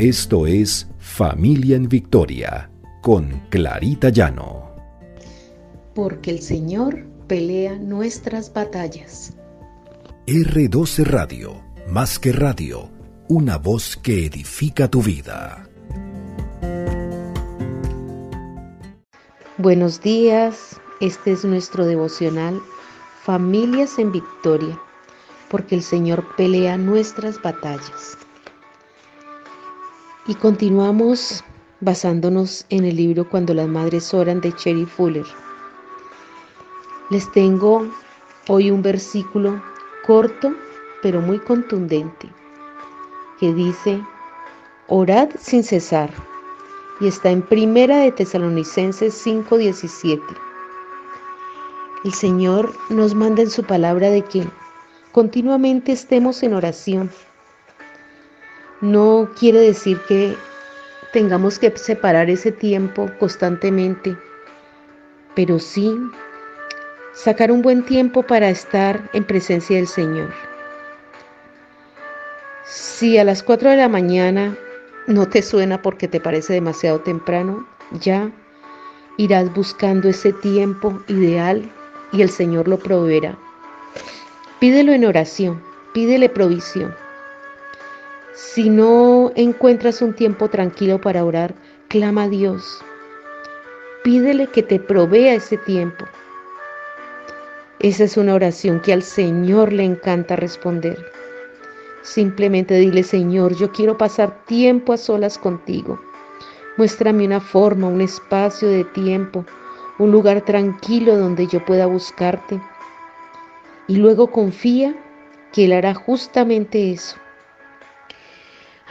Esto es Familia en Victoria con Clarita Llano. Porque el Señor pelea nuestras batallas. R12 Radio, más que radio, una voz que edifica tu vida. Buenos días, este es nuestro devocional Familias en Victoria, porque el Señor pelea nuestras batallas. Y continuamos basándonos en el libro Cuando las Madres Oran de Cherry Fuller. Les tengo hoy un versículo corto pero muy contundente que dice, orad sin cesar. Y está en Primera de Tesalonicenses 5:17. El Señor nos manda en su palabra de que continuamente estemos en oración no quiere decir que tengamos que separar ese tiempo constantemente, pero sí sacar un buen tiempo para estar en presencia del Señor. Si a las 4 de la mañana no te suena porque te parece demasiado temprano, ya irás buscando ese tiempo ideal y el Señor lo proveerá. Pídelo en oración, pídele provisión. Si no encuentras un tiempo tranquilo para orar, clama a Dios. Pídele que te provea ese tiempo. Esa es una oración que al Señor le encanta responder. Simplemente dile, Señor, yo quiero pasar tiempo a solas contigo. Muéstrame una forma, un espacio de tiempo, un lugar tranquilo donde yo pueda buscarte. Y luego confía que Él hará justamente eso.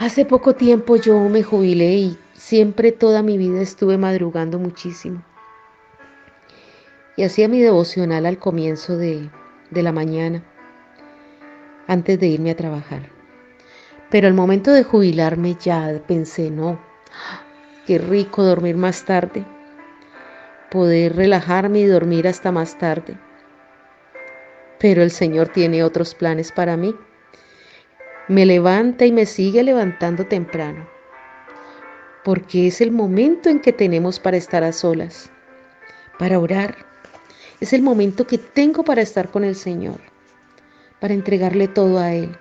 Hace poco tiempo yo me jubilé y siempre toda mi vida estuve madrugando muchísimo. Y hacía mi devocional al comienzo de, de la mañana, antes de irme a trabajar. Pero al momento de jubilarme ya pensé, no, qué rico dormir más tarde, poder relajarme y dormir hasta más tarde. Pero el Señor tiene otros planes para mí me levanta y me sigue levantando temprano, porque es el momento en que tenemos para estar a solas, para orar. Es el momento que tengo para estar con el Señor, para entregarle todo a Él,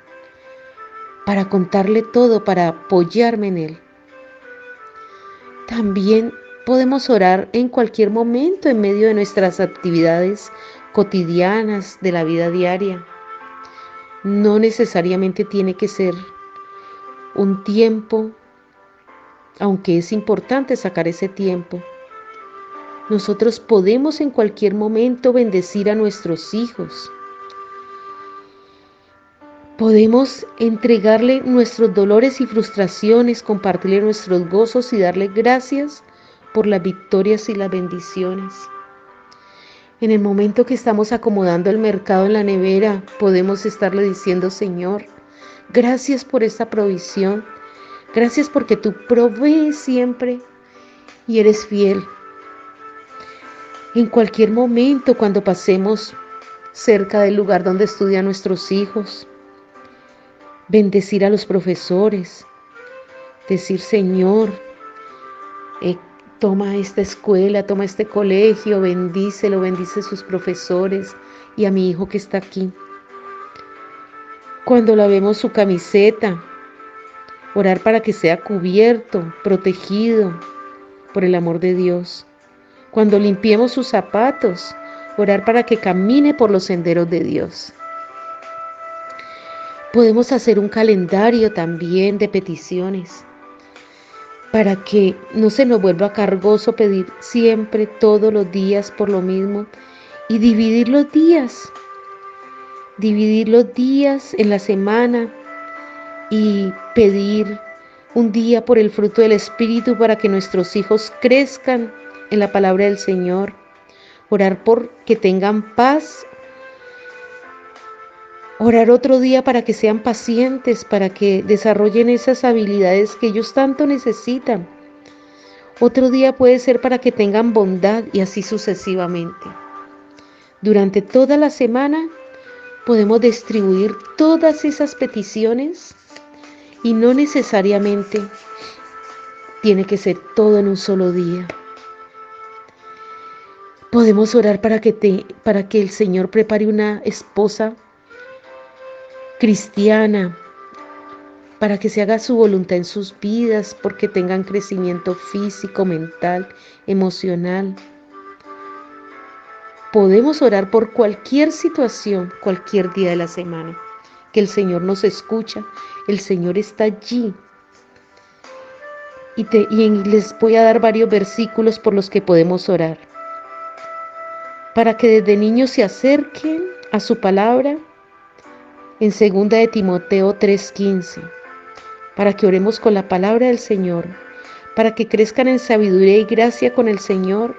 para contarle todo, para apoyarme en Él. También podemos orar en cualquier momento en medio de nuestras actividades cotidianas de la vida diaria no necesariamente tiene que ser un tiempo, aunque es importante sacar ese tiempo. Nosotros podemos en cualquier momento bendecir a nuestros hijos. Podemos entregarle nuestros dolores y frustraciones, compartirle nuestros gozos y darle gracias por las victorias y las bendiciones. En el momento que estamos acomodando el mercado en la nevera, podemos estarle diciendo, Señor, gracias por esta provisión. Gracias porque tú provees siempre y eres fiel. En cualquier momento, cuando pasemos cerca del lugar donde estudian nuestros hijos, bendecir a los profesores, decir, Señor, eh, Toma esta escuela, toma este colegio, bendícelo, bendice sus profesores y a mi hijo que está aquí. Cuando lavemos su camiseta, orar para que sea cubierto, protegido por el amor de Dios. Cuando limpiemos sus zapatos, orar para que camine por los senderos de Dios. Podemos hacer un calendario también de peticiones para que no se nos vuelva cargoso pedir siempre, todos los días por lo mismo y dividir los días, dividir los días en la semana y pedir un día por el fruto del Espíritu para que nuestros hijos crezcan en la palabra del Señor, orar por que tengan paz Orar otro día para que sean pacientes, para que desarrollen esas habilidades que ellos tanto necesitan. Otro día puede ser para que tengan bondad y así sucesivamente. Durante toda la semana podemos distribuir todas esas peticiones Y no necesariamente tiene que ser todo en un solo día. Podemos orar para que, te, para que el Señor prepare una esposa cristiana, para que se haga su voluntad en sus vidas, porque tengan crecimiento físico, mental, emocional. Podemos orar por cualquier situación, cualquier día de la semana, que el Señor nos escucha, el Señor está allí. Y, te, y les voy a dar varios versículos por los que podemos orar. Para que desde niños se acerquen a su palabra en 2 de Timoteo 3:15 para que oremos con la palabra del Señor, para que crezcan en sabiduría y gracia con el Señor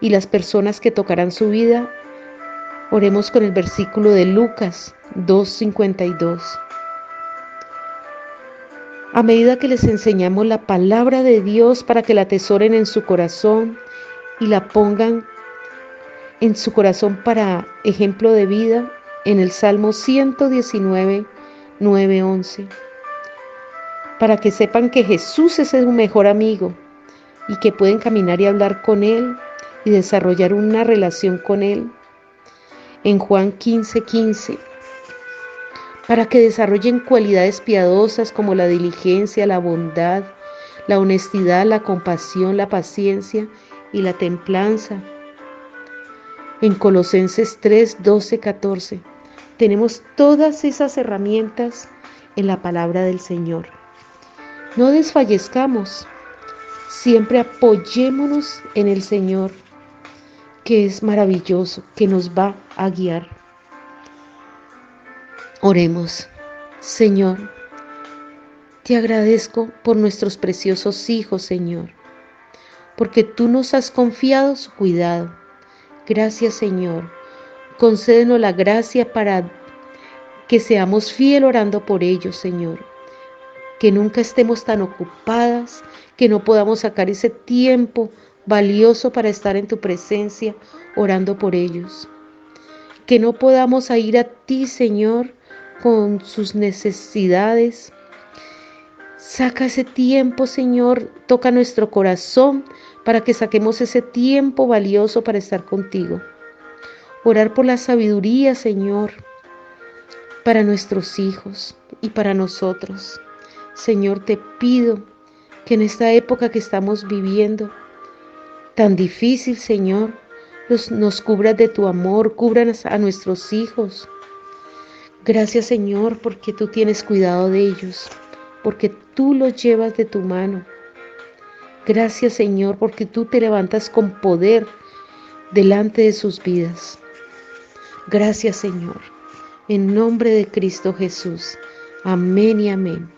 y las personas que tocarán su vida. Oremos con el versículo de Lucas 2.52. A medida que les enseñamos la palabra de Dios para que la atesoren en su corazón y la pongan en su corazón para ejemplo de vida, en el Salmo 119, 9, 11 para que sepan que Jesús es su mejor amigo y que pueden caminar y hablar con Él y desarrollar una relación con Él. En Juan 15:15, 15, para que desarrollen cualidades piadosas como la diligencia, la bondad, la honestidad, la compasión, la paciencia y la templanza. En Colosenses 3, 12, 14 tenemos todas esas herramientas en la palabra del Señor. No desfallezcamos, siempre apoyémonos en el Señor, que es maravilloso, que nos va a guiar. Oremos, Señor, te agradezco por nuestros preciosos hijos, Señor, porque tú nos has confiado su cuidado. Gracias, Señor. Concédenos la gracia para que seamos fiel orando por ellos, Señor que nunca estemos tan ocupadas, que no podamos sacar ese tiempo valioso para estar en tu presencia orando por ellos. Que no podamos ir a ti, Señor, con sus necesidades. Saca ese tiempo, Señor, toca nuestro corazón para que saquemos ese tiempo valioso para estar contigo. Orar por la sabiduría, Señor, para nuestros hijos y para nosotros. Señor, te pido que en esta época que estamos viviendo, tan difícil, Señor, nos, cubras de tu amor, cubras a nuestros hijos. Gracias, Señor, porque tú tienes cuidado de ellos, porque tú los llevas de tu mano. Gracias, Señor, porque tú te levantas con poder delante de sus vidas. Gracias, Señor. En nombre de Cristo Jesús. Amén y amén.